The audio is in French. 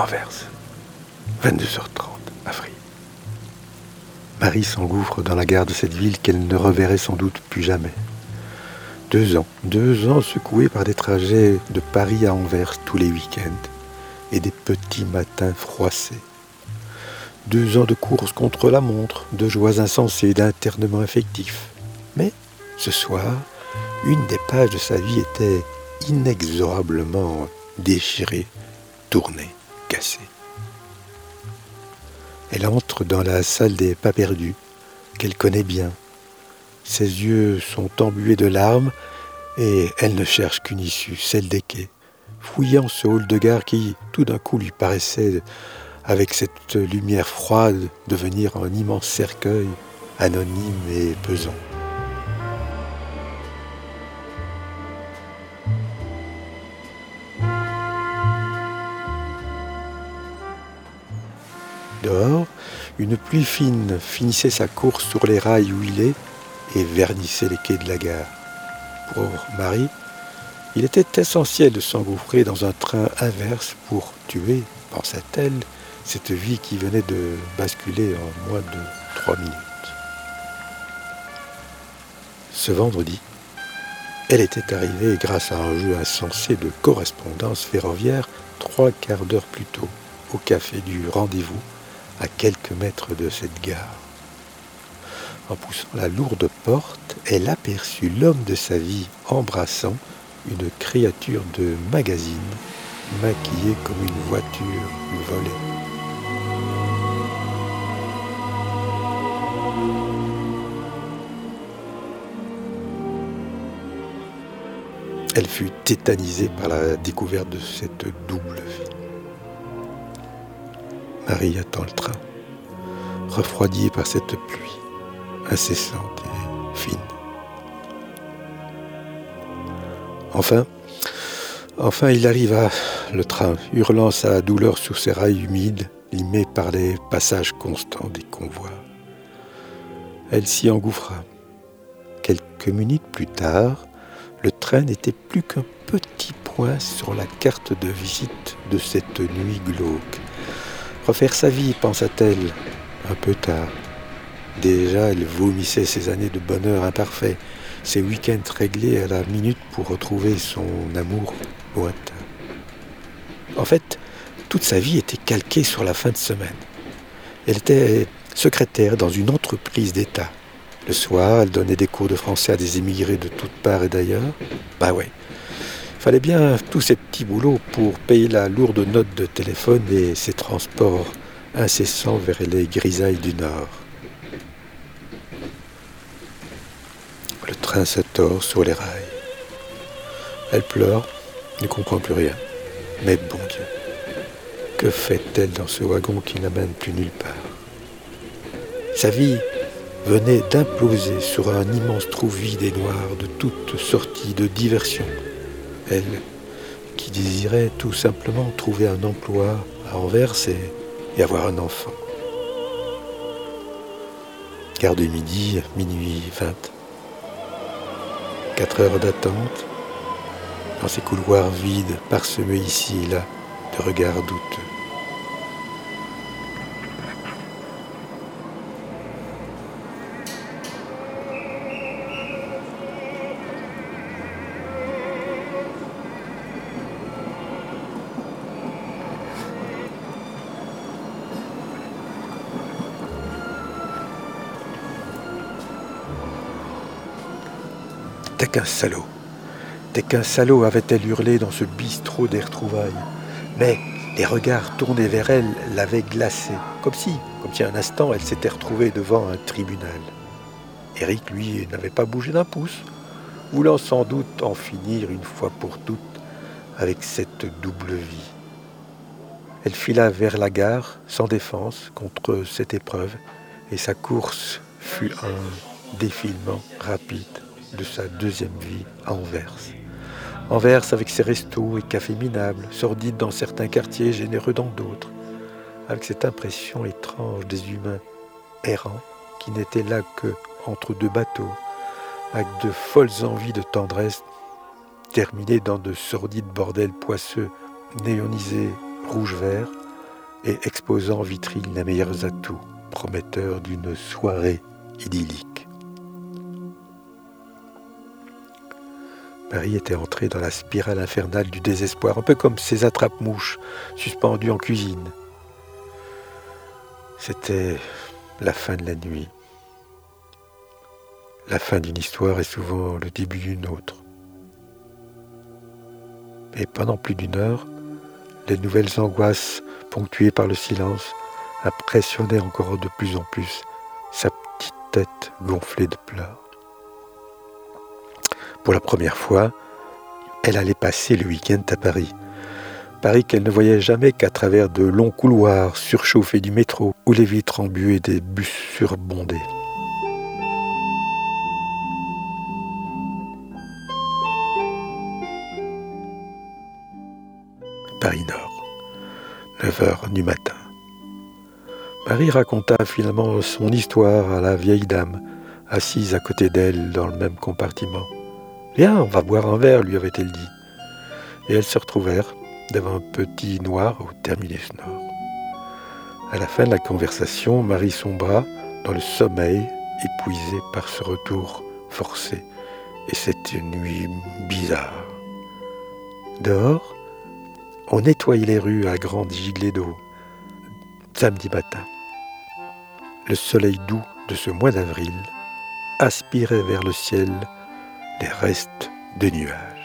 Anvers. 22h30, avril. Marie s'engouffre dans la gare de cette ville qu'elle ne reverrait sans doute plus jamais. Deux ans, deux ans secoués par des trajets de Paris à Anvers tous les week-ends et des petits matins froissés. Deux ans de course contre la montre, de joies insensées, d'internement affectif. Mais ce soir, une des pages de sa vie était inexorablement déchirée, tournée, Elle entre dans la salle des pas perdus, qu'elle connaît bien, ses yeux sont embués de larmes et elle ne cherche qu'une issue, celle des quais, fouillant ce hall de gare qui, tout d'un coup, lui paraissait, avec cette lumière froide, devenir un immense cercueil, anonyme et pesant. Dehors, une pluie fine finissait sa course sur les rails est et vernissait les quais de la gare. Pour Marie, il était essentiel de s'engouffrer dans un train inverse pour tuer, pensa-t-elle, cette vie qui venait de basculer en moins de trois minutes. Ce vendredi, elle était arrivée grâce à un jeu insensé de correspondance ferroviaire trois quarts d'heure plus tôt, au café du rendez-vous, à quelques mètres de cette gare. En poussant la lourde porte, elle aperçut l'homme de sa vie embrassant une créature de magazine maquillée comme une voiture volée. Elle fut tétanisée par la découverte de cette double vie. Marie attend le train, refroidie par cette pluie incessante et fine. Enfin, enfin il arriva, le train, hurlant sa douleur sur ses rails humides, limés par les passages constants des convois. Elle s'y engouffra. Quelques minutes plus tard, le train n'était plus qu'un petit point sur la carte de visite de cette nuit glauque. Refaire sa vie, pensa-t-elle, un peu tard. Déjà, elle vomissait ses années de bonheur imparfait, ses week-ends réglés à la minute pour retrouver son amour lointain. En fait, toute sa vie était calquée sur la fin de semaine. Elle était secrétaire dans une entreprise d'État. Le soir, elle donnait des cours de français à des émigrés de toutes parts et d'ailleurs. Bah ouais. Fallait bien tous ces petits boulots pour payer la lourde note de téléphone et ses transports incessants vers les grisailles du Nord. Le train se sur les rails. Elle pleure, ne comprend plus rien. Mais bon Dieu, que fait-elle dans ce wagon qui n'amène plus nulle part? Sa vie venait d'imploser sur un immense trou vide et noir de toutes sorties de diversions. Elle, qui désirait tout simplement trouver un emploi à Anvers et, avoir un enfant. Gare de midi, minuit 20. Quatre heures d'attente, dans ces couloirs vides parsemés ici et là de regards douteux. Qu'un salaud. T'es qu'un salaud, avait-elle hurlé dans ce bistrot des retrouvailles. Mais les regards tournés vers elle l'avaient glacée, comme si, comme si un instant elle s'était retrouvée devant un tribunal. Eric, lui, n'avait pas bougé d'un pouce, voulant sans doute en finir une fois pour toutes avec cette double vie. Elle fila vers la gare, sans défense, contre cette épreuve, et sa course fut un défilement rapide de sa deuxième vie à Anvers. Anvers avec ses restos et cafés minables, sordides dans certains quartiers, généreux dans d'autres, avec cette impression étrange des humains errants qui n'étaient là que entre deux bateaux, avec de folles envies de tendresse terminées dans de sordides bordels poisseux néonisés rouge-vert, et exposant en vitrine les meilleurs atouts, prometteurs d'une soirée idyllique. Marie était entrée dans la spirale infernale du désespoir, un peu comme ces attrape-mouches suspendues en cuisine. C'était la fin de la nuit. La fin d'une histoire est souvent le début d'une autre. Et pendant plus d'une heure, les nouvelles angoisses, ponctuées par le silence, impressionnaient encore de plus en plus sa petite tête gonflée de pleurs. Pour la première fois, elle allait passer le week-end à Paris. Paris qu'elle ne voyait jamais qu'à travers de longs couloirs surchauffés du métro ou les vitres embuées des bus surbondés. Paris Nord, 9 heures du matin. Marie raconta finalement son histoire à la vieille dame, assise à côté d'elle dans le même compartiment. Viens, on va boire un verre, lui avait-elle dit. Et elles se retrouvèrent devant un petit noir au terminus nord. À la fin de la conversation, Marie sombra dans le sommeil, épuisée par ce retour forcé et cette nuit bizarre. Dehors, on nettoyait les rues à grandes gilets d'eau. Samedi matin, le soleil doux de ce mois d'avril aspirait vers le ciel les restes de nuages.